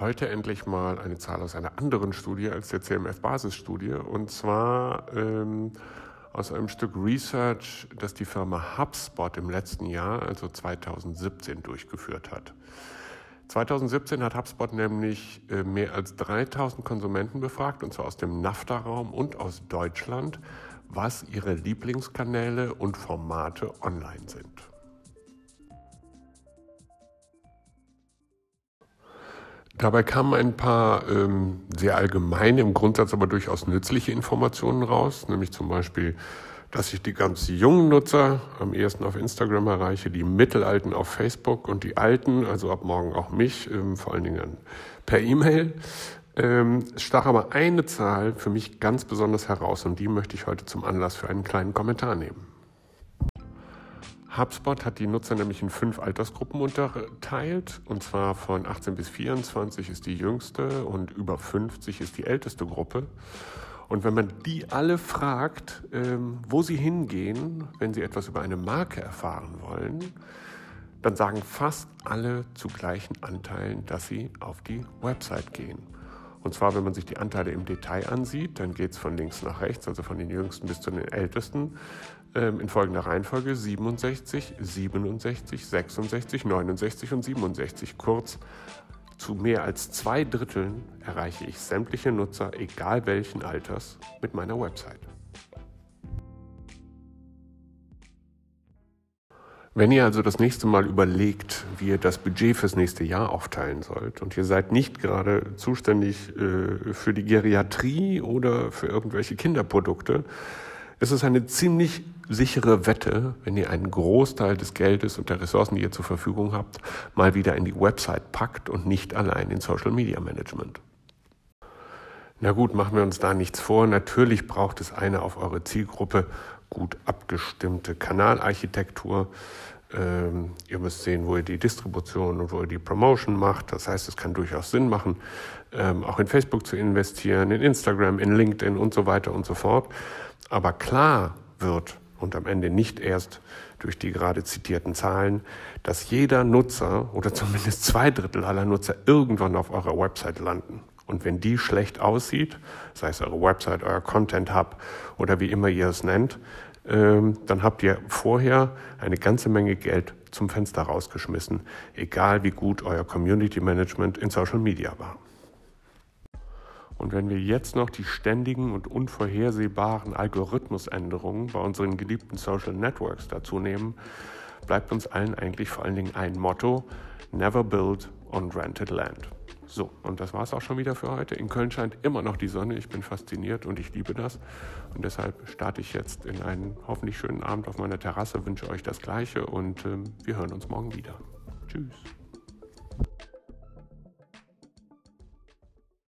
Heute endlich mal eine Zahl aus einer anderen Studie als der CMF-Basisstudie und zwar ähm, aus einem Stück Research, das die Firma HubSpot im letzten Jahr, also 2017, durchgeführt hat. 2017 hat HubSpot nämlich äh, mehr als 3000 Konsumenten befragt, und zwar aus dem NAFTA-Raum und aus Deutschland, was ihre Lieblingskanäle und Formate online sind. Dabei kamen ein paar ähm, sehr allgemeine, im Grundsatz aber durchaus nützliche Informationen raus, nämlich zum Beispiel, dass ich die ganz jungen Nutzer am ehesten auf Instagram erreiche, die Mittelalten auf Facebook und die Alten, also ab morgen auch mich, ähm, vor allen Dingen per E-Mail. Ähm, es stach aber eine Zahl für mich ganz besonders heraus und die möchte ich heute zum Anlass für einen kleinen Kommentar nehmen. HubSpot hat die Nutzer nämlich in fünf Altersgruppen unterteilt. Und zwar von 18 bis 24 ist die jüngste und über 50 ist die älteste Gruppe. Und wenn man die alle fragt, ähm, wo sie hingehen, wenn sie etwas über eine Marke erfahren wollen, dann sagen fast alle zu gleichen Anteilen, dass sie auf die Website gehen. Und zwar, wenn man sich die Anteile im Detail ansieht, dann geht es von links nach rechts, also von den jüngsten bis zu den ältesten, ähm, in folgender Reihenfolge 67, 67, 66, 69 und 67. Kurz, zu mehr als zwei Dritteln erreiche ich sämtliche Nutzer, egal welchen Alters, mit meiner Website. Wenn ihr also das nächste Mal überlegt, wie ihr das Budget fürs nächste Jahr aufteilen sollt und ihr seid nicht gerade zuständig äh, für die Geriatrie oder für irgendwelche Kinderprodukte, ist es eine ziemlich sichere Wette, wenn ihr einen Großteil des Geldes und der Ressourcen, die ihr zur Verfügung habt, mal wieder in die Website packt und nicht allein in Social Media Management. Na gut, machen wir uns da nichts vor. Natürlich braucht es eine auf eure Zielgruppe gut abgestimmte Kanalarchitektur. Ähm, ihr müsst sehen, wo ihr die Distribution und wo ihr die Promotion macht. Das heißt, es kann durchaus Sinn machen, ähm, auch in Facebook zu investieren, in Instagram, in LinkedIn und so weiter und so fort. Aber klar wird und am Ende nicht erst durch die gerade zitierten Zahlen, dass jeder Nutzer oder zumindest zwei Drittel aller Nutzer irgendwann auf eurer Website landen. Und wenn die schlecht aussieht, sei es eure Website, euer Content Hub oder wie immer ihr es nennt, dann habt ihr vorher eine ganze Menge Geld zum Fenster rausgeschmissen, egal wie gut euer Community Management in Social Media war. Und wenn wir jetzt noch die ständigen und unvorhersehbaren Algorithmusänderungen bei unseren geliebten Social Networks dazu nehmen, bleibt uns allen eigentlich vor allen Dingen ein Motto, Never Build on Rented Land. So, und das war es auch schon wieder für heute. In Köln scheint immer noch die Sonne. Ich bin fasziniert und ich liebe das. Und deshalb starte ich jetzt in einen hoffentlich schönen Abend auf meiner Terrasse, wünsche euch das Gleiche und äh, wir hören uns morgen wieder. Tschüss.